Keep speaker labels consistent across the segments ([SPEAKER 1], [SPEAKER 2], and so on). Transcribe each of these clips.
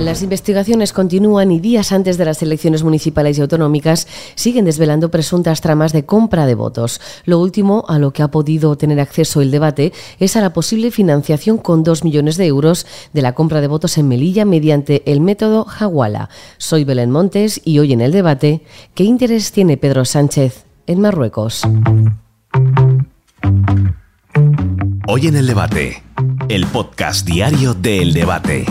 [SPEAKER 1] Las investigaciones continúan y días antes de las elecciones municipales y autonómicas siguen desvelando presuntas tramas de compra de votos. Lo último a lo que ha podido tener acceso el debate es a la posible financiación con dos millones de euros de la compra de votos en Melilla mediante el método Hawala. Soy Belén Montes y hoy en el debate, ¿qué interés tiene Pedro Sánchez en Marruecos?
[SPEAKER 2] Hoy en el debate, el podcast diario de Debate.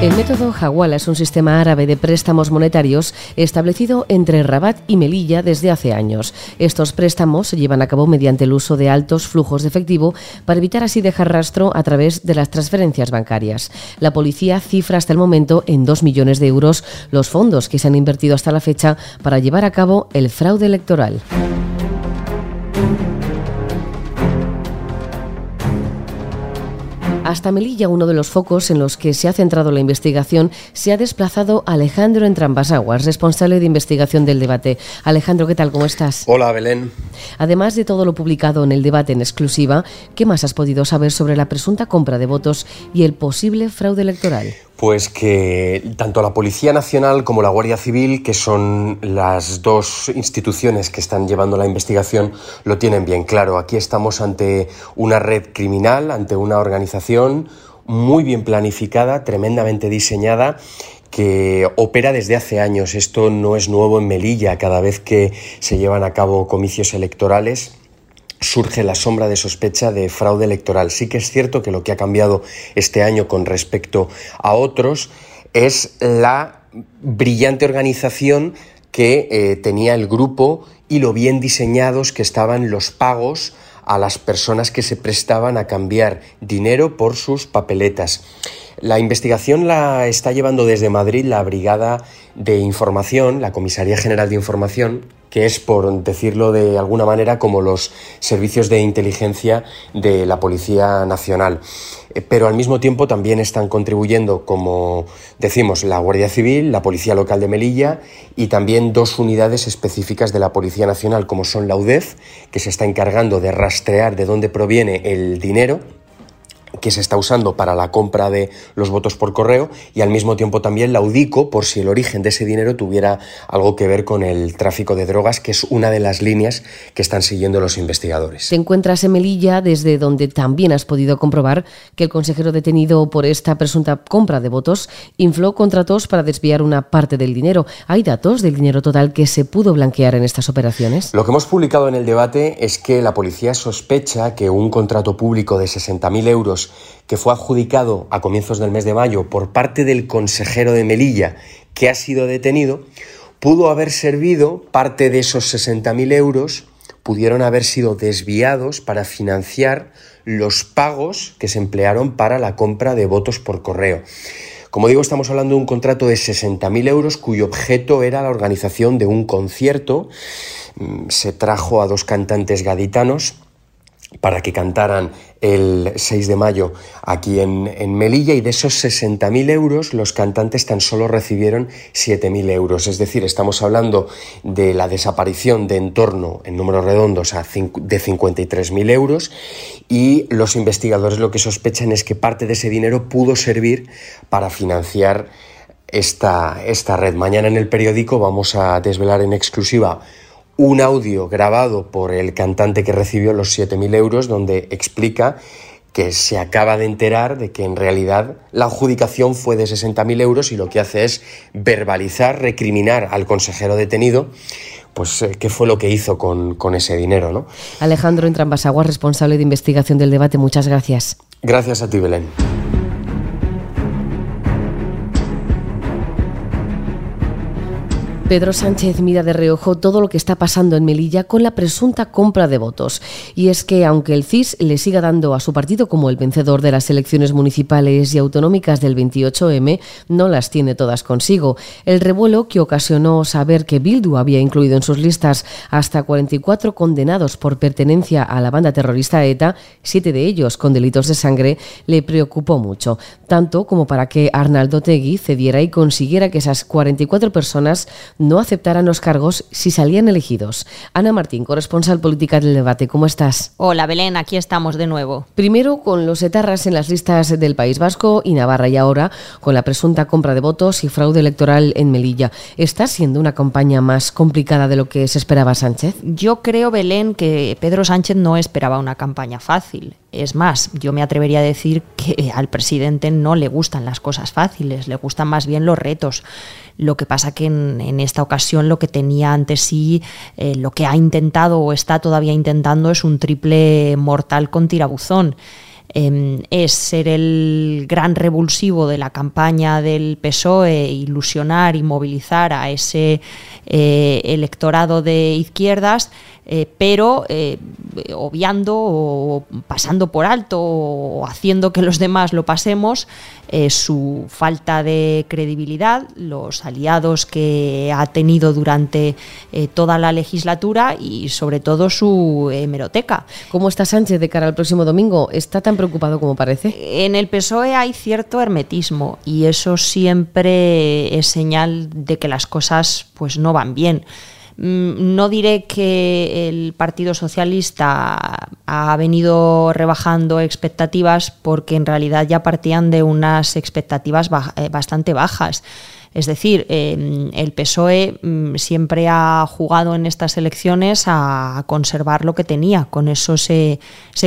[SPEAKER 1] El método Hawala es un sistema árabe de préstamos monetarios establecido entre Rabat y Melilla desde hace años. Estos préstamos se llevan a cabo mediante el uso de altos flujos de efectivo para evitar así dejar rastro a través de las transferencias bancarias. La policía cifra hasta el momento en 2 millones de euros los fondos que se han invertido hasta la fecha para llevar a cabo el fraude electoral. Hasta Melilla, uno de los focos en los que se ha centrado la investigación, se ha desplazado Alejandro Entrambasaguas, responsable de investigación del debate. Alejandro, ¿qué tal? ¿Cómo estás?
[SPEAKER 3] Hola, Belén.
[SPEAKER 1] Además de todo lo publicado en el debate en exclusiva, ¿qué más has podido saber sobre la presunta compra de votos y el posible fraude electoral?
[SPEAKER 3] Pues que tanto la Policía Nacional como la Guardia Civil, que son las dos instituciones que están llevando la investigación, lo tienen bien claro. Aquí estamos ante una red criminal, ante una organización muy bien planificada, tremendamente diseñada que opera desde hace años. Esto no es nuevo en Melilla. Cada vez que se llevan a cabo comicios electorales, surge la sombra de sospecha de fraude electoral. Sí que es cierto que lo que ha cambiado este año con respecto a otros es la brillante organización que eh, tenía el grupo y lo bien diseñados que estaban los pagos a las personas que se prestaban a cambiar dinero por sus papeletas. La investigación la está llevando desde Madrid la Brigada de Información, la Comisaría General de Información, que es, por decirlo de alguna manera, como los servicios de inteligencia de la Policía Nacional. Eh, pero al mismo tiempo también están contribuyendo, como decimos, la Guardia Civil, la Policía Local de Melilla y también dos unidades específicas de la Policía Nacional, como son la UDEF, que se está encargando de rastrear de dónde proviene el dinero que se está usando para la compra de los votos por correo y al mismo tiempo también la UDICO por si el origen de ese dinero tuviera algo que ver con el tráfico de drogas, que es una de las líneas que están siguiendo los investigadores.
[SPEAKER 1] Te encuentras en Melilla, desde donde también has podido comprobar que el consejero detenido por esta presunta compra de votos infló contratos para desviar una parte del dinero. ¿Hay datos del dinero total que se pudo blanquear en estas operaciones?
[SPEAKER 3] Lo que hemos publicado en el debate es que la policía sospecha que un contrato público de 60.000 euros que fue adjudicado a comienzos del mes de mayo por parte del consejero de Melilla que ha sido detenido, pudo haber servido parte de esos 60.000 euros pudieron haber sido desviados para financiar los pagos que se emplearon para la compra de votos por correo. Como digo, estamos hablando de un contrato de 60.000 euros cuyo objeto era la organización de un concierto. Mm, se trajo a dos cantantes gaditanos para que cantaran el 6 de mayo aquí en, Melilla y de esos 60.000 euros los cantantes tan solo recibieron 7.000 euros. Es decir, estamos hablando de la desaparición de en torno, en números redondos, a de 53.000 euros y los investigadores lo que sospechan es que parte de ese dinero pudo servir para financiar esta, esta red. Mañana en el periódico vamos a desvelar en exclusiva un audio grabado por el cantante que recibió los 7.000 euros donde explica que se acaba de enterar de que en realidad la adjudicación fue de 60.000 euros y lo que hace es verbalizar, recriminar al consejero detenido pues eh, qué fue lo que hizo con, con ese dinero. ¿no?
[SPEAKER 1] Alejandro Entrambasagua, responsable de investigación del debate, muchas gracias.
[SPEAKER 3] Gracias a ti, Belén.
[SPEAKER 1] Pedro Sánchez mira de reojo todo lo que está pasando en Melilla con la presunta compra de votos. Y es que aunque el CIS le siga dando a su partido como el vencedor de las elecciones municipales y autonómicas del 28M, no las tiene todas consigo. El revuelo que ocasionó saber que Bildu había incluido en sus listas hasta 44 condenados por pertenencia a la banda terrorista ETA, siete de ellos con delitos de sangre, le preocupó mucho, tanto como para que Arnaldo Tegui cediera y consiguiera que esas 44 personas no aceptaran los cargos si salían elegidos. Ana Martín, corresponsal política del debate, ¿cómo estás?
[SPEAKER 4] Hola Belén, aquí estamos de nuevo.
[SPEAKER 1] Primero con los etarras en las listas del País Vasco y Navarra y ahora con la presunta compra de votos y fraude electoral en Melilla. ¿Está siendo una campaña más complicada de lo que se esperaba Sánchez?
[SPEAKER 4] Yo creo, Belén, que Pedro Sánchez no esperaba una campaña fácil. Es más, yo me atrevería a decir que al presidente no le gustan las cosas fáciles, le gustan más bien los retos. Lo que pasa que en, esta ocasión lo que tenía ante sí, eh, lo que ha intentado o está todavía intentando es un triple mortal con tirabuzón. Em, es ser el gran revulsivo de la campaña del PSOE, ilusionar y movilizar a ese eh, electorado de izquierdas, eh, pero eh, obviando o pasando por alto o haciendo que los demás lo pasemos su falta de credibilidad, los aliados que ha tenido durante toda la legislatura y sobre todo su hemeroteca.
[SPEAKER 1] ¿Cómo está Sánchez de cara al próximo domingo? ¿Está tan preocupado como parece?
[SPEAKER 4] En el PSOE hay cierto hermetismo y eso siempre es señal de que las cosas pues no van bien. Mm, no diré que el Partido Socialista ha venido rebajando expectativas porque en realidad ya partían de unas expectativas eh, bastante bajas. Es decir, em, el PSOE mm, siempre ha jugado en estas elecciones a conservar lo que tenía. Con eso se,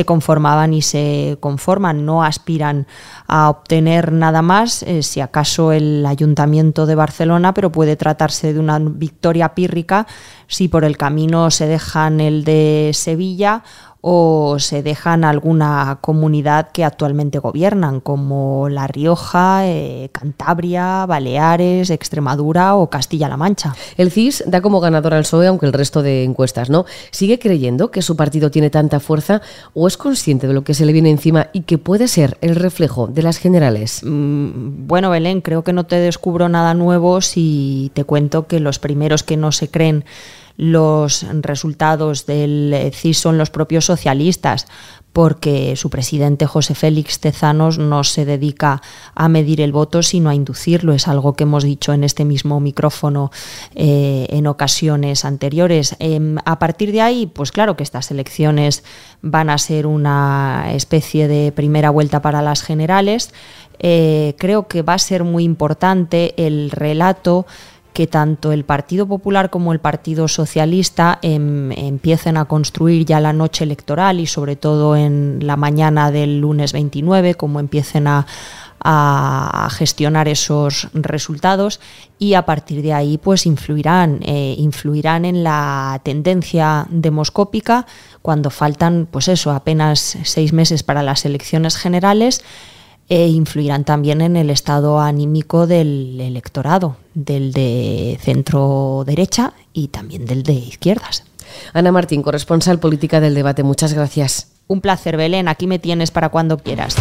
[SPEAKER 4] conformaban y se conforman. No aspiran a obtener nada más, eh, si acaso el Ayuntamiento de Barcelona, pero puede tratarse de una victoria pírrica si por el camino se dejan el de Sevilla o se dejan alguna comunidad que actualmente gobiernan, como La Rioja, eh, Cantabria, Baleares, Extremadura o Castilla-La Mancha.
[SPEAKER 1] El CIS da como ganador al PSOE, aunque el resto de encuestas no. ¿Sigue creyendo que su partido tiene tanta fuerza o es consciente de lo que se le viene encima y que puede ser el reflejo de las generales?
[SPEAKER 4] Mm, bueno, Belén, creo que no te descubro nada nuevo si te cuento que los primeros que no se creen los resultados del CIS son los propios socialistas, porque su presidente José Félix Tezanos no se dedica a medir el voto, sino a inducirlo. Es algo que hemos dicho en este mismo micrófono eh, en ocasiones anteriores. Em, a partir de ahí, pues claro que estas elecciones van a ser una especie de primera vuelta para las generales. Eh, creo que va a ser muy importante el relato que tanto el Partido Popular como el Partido Socialista em, empiecen a construir ya la noche electoral y sobre todo en la mañana del lunes 29, como empiecen a, gestionar esos resultados. Y a partir de ahí pues influirán, eh, influirán en la tendencia demoscópica cuando faltan pues eso, apenas seis meses para las elecciones generales e influirán también en el estado anímico del electorado, del de centro derecha y también del de izquierdas.
[SPEAKER 1] Ana Martín, corresponsal política del debate, muchas gracias.
[SPEAKER 4] Un placer, Belén, aquí me tienes para cuando quieras.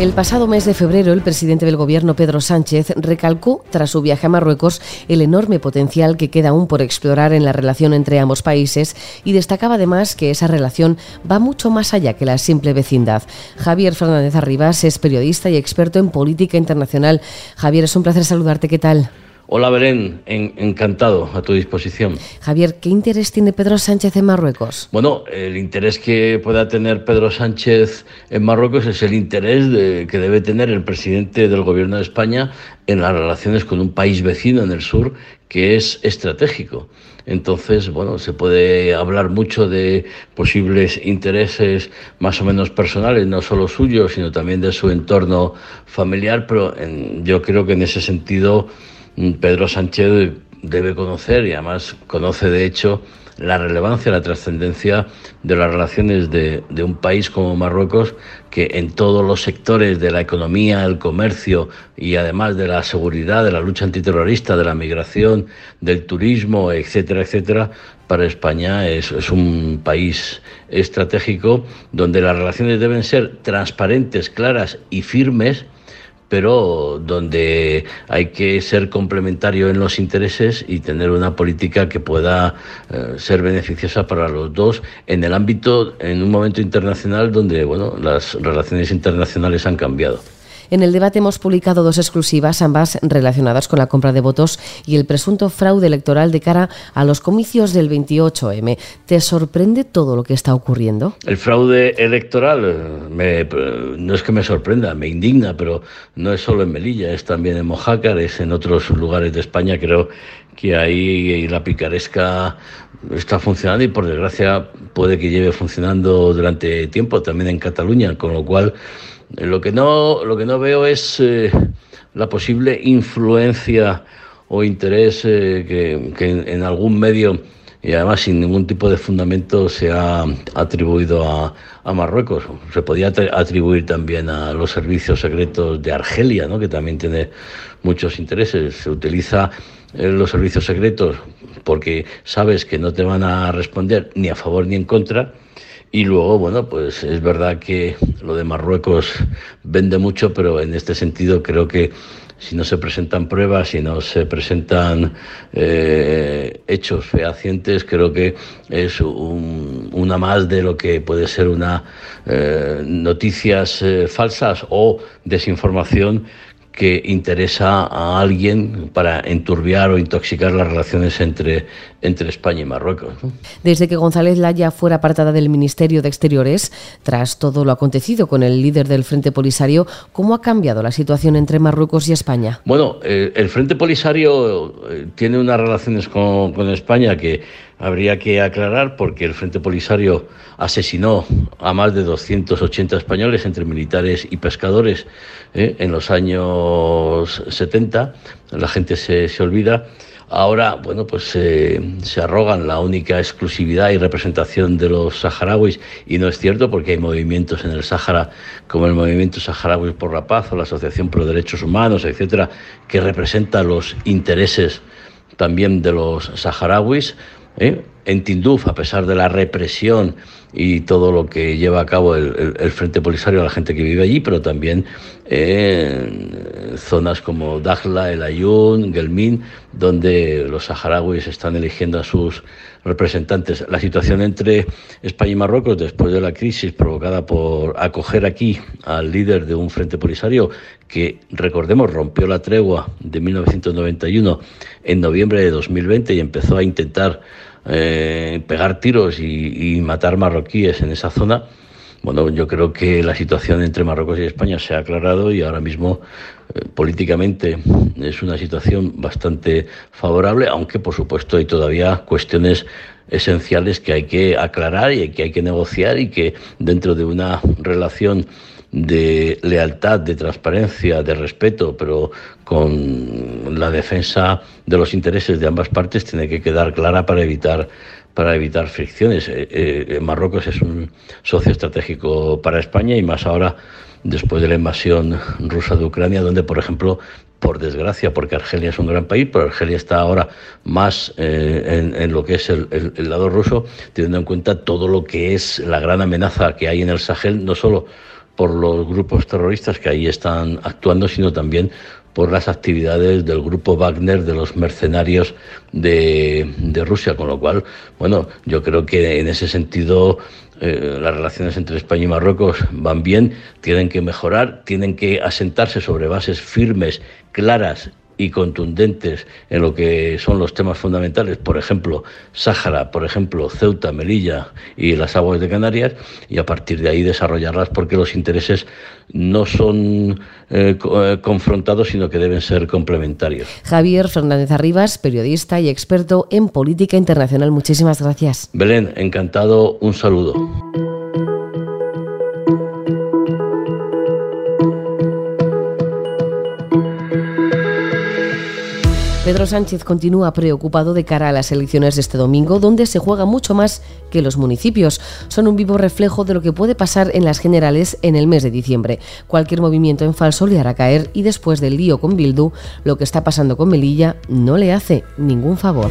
[SPEAKER 1] El pasado mes de febrero, el presidente del Gobierno, Pedro Sánchez, recalcó, tras su viaje a Marruecos, el enorme potencial que queda aún por explorar en la relación entre ambos países y destacaba además que esa relación va mucho más allá que la simple vecindad. Javier Fernández Arribas es periodista y experto en política internacional. Javier, es un placer saludarte. ¿Qué tal?
[SPEAKER 5] Hola Belén, encantado a tu disposición.
[SPEAKER 1] Javier, ¿qué interés tiene Pedro Sánchez en Marruecos?
[SPEAKER 5] Bueno, el interés que pueda tener Pedro Sánchez en Marruecos es el interés que debe tener el presidente del gobierno de España en las relaciones con un país vecino en el sur que es estratégico. Entonces, bueno, se puede hablar mucho de posibles intereses más o menos personales, no solo suyos, sino también de su entorno familiar, pero yo creo que en ese sentido Pedro Sánchez debe conocer y además conoce de hecho la relevancia, la trascendencia de las relaciones de, un país como Marruecos, que en todos los sectores de la economía, el comercio y además de la seguridad, de la lucha antiterrorista, de la migración, del turismo, etcétera, etcétera, para España es, es un país estratégico donde las relaciones deben ser transparentes, claras y firmes pero donde hay que ser complementario en los intereses y tener una política que pueda eh, ser beneficiosa para los dos en el ámbito, en un momento internacional donde bueno, las relaciones internacionales han cambiado.
[SPEAKER 1] En el debate hemos publicado dos exclusivas, ambas relacionadas con la compra de votos y el presunto fraude electoral de cara a los comicios del 28M. ¿Te sorprende todo lo que está ocurriendo?
[SPEAKER 5] El fraude electoral me, no es que me sorprenda, me indigna, pero no es solo en Melilla, es también en Mojácar, es en otros lugares de España. Creo que ahí la picaresca está funcionando y por desgracia puede que lleve funcionando durante tiempo también en Cataluña, con lo cual lo que no, lo que no veo es eh, la posible influencia o interés eh, que, en, algún medio y además sin ningún tipo de fundamento se ha atribuido a, Marruecos. Se podía atribuir también a los servicios secretos de Argelia, ¿no? que también tiene muchos intereses. Se utiliza eh, los servicios secretos porque sabes que no te van a responder ni a favor ni en contra y luego, bueno, pues es verdad que lo de Marruecos vende mucho, pero en este sentido creo que si no se presentan pruebas, si no se presentan eh, hechos fehacientes, creo que es una más de lo que puede ser una eh, noticias eh, falsas o desinformación que interesa a alguien para enturbiar o intoxicar las relaciones entre, entre España y Marruecos.
[SPEAKER 1] Desde que González Laya fuera apartada del Ministerio de Exteriores, tras todo lo acontecido con el líder del Frente Polisario, ¿cómo ha cambiado la situación entre Marruecos y España?
[SPEAKER 5] Bueno, eh, el Frente Polisario eh, tiene unas relaciones con, con España que habría que aclarar porque el Frente Polisario asesinó a más de 280 españoles entre militares y pescadores ¿eh? en los años 70. La gente se, se olvida. Ahora, bueno, pues se arrogan la única exclusividad y representación de los saharauis y no es cierto porque hay movimientos en el Sáhara como el Movimiento Saharaui por la Paz o la Asociación por los Derechos Humanos, etcétera, que representa los intereses también de los saharauis. ¿Eh? En Tinduf, a pesar de la represión y todo lo que lleva a cabo el, Frente Polisario a la gente que vive allí, pero también en zonas como Dakhla, El Ayun, Gelmin, donde los saharauis están eligiendo a sus representantes. La situación entre España y Marruecos después de la crisis provocada por acoger aquí al líder de un Frente Polisario que, recordemos, rompió la tregua de 1991 en noviembre de 2020 y empezó a intentar eh, pegar tiros y, matar marroquíes en esa zona, bueno, yo creo que la situación entre Marruecos y España se ha aclarado y ahora mismo eh, políticamente es una situación bastante favorable, aunque por supuesto hay todavía cuestiones esenciales que hay que aclarar y que hay que negociar y que dentro de una relación de lealtad, de transparencia, de respeto, pero con la defensa de los intereses de ambas partes tiene que quedar clara para evitar para evitar fricciones. Eh, eh, Marruecos es un socio estratégico para España y más ahora después de la invasión rusa de Ucrania, donde, por ejemplo, por desgracia, porque Argelia es un gran país, pero Argelia está ahora más eh, en, lo que es el, el, lado ruso, teniendo en cuenta todo lo que es la gran amenaza que hay en el Sahel, no solo por los grupos terroristas que ahí están actuando, sino también por las actividades del grupo Wagner, de los mercenarios de, Rusia, con lo cual, bueno, yo creo que en ese sentido eh, las relaciones entre España y Marruecos van bien, tienen que mejorar, tienen que asentarse sobre bases firmes, claras y contundentes en lo que son los temas fundamentales, por ejemplo, Sáhara, por ejemplo, Ceuta, Melilla y las aguas de Canarias, y a partir de ahí desarrollarlas porque los intereses no son eh, eh, confrontados, sino que deben ser complementarios.
[SPEAKER 1] Javier Fernández Arribas, periodista y experto en política internacional, muchísimas gracias.
[SPEAKER 5] Belén, encantado, un saludo.
[SPEAKER 1] Pedro Sánchez continúa preocupado de cara a las elecciones de este domingo, donde se juega mucho más que los municipios. Son un vivo reflejo de lo que puede pasar en las generales en el mes de diciembre. Cualquier movimiento en falso le hará caer y después del lío con Bildu, lo que está pasando con Melilla no le hace ningún favor.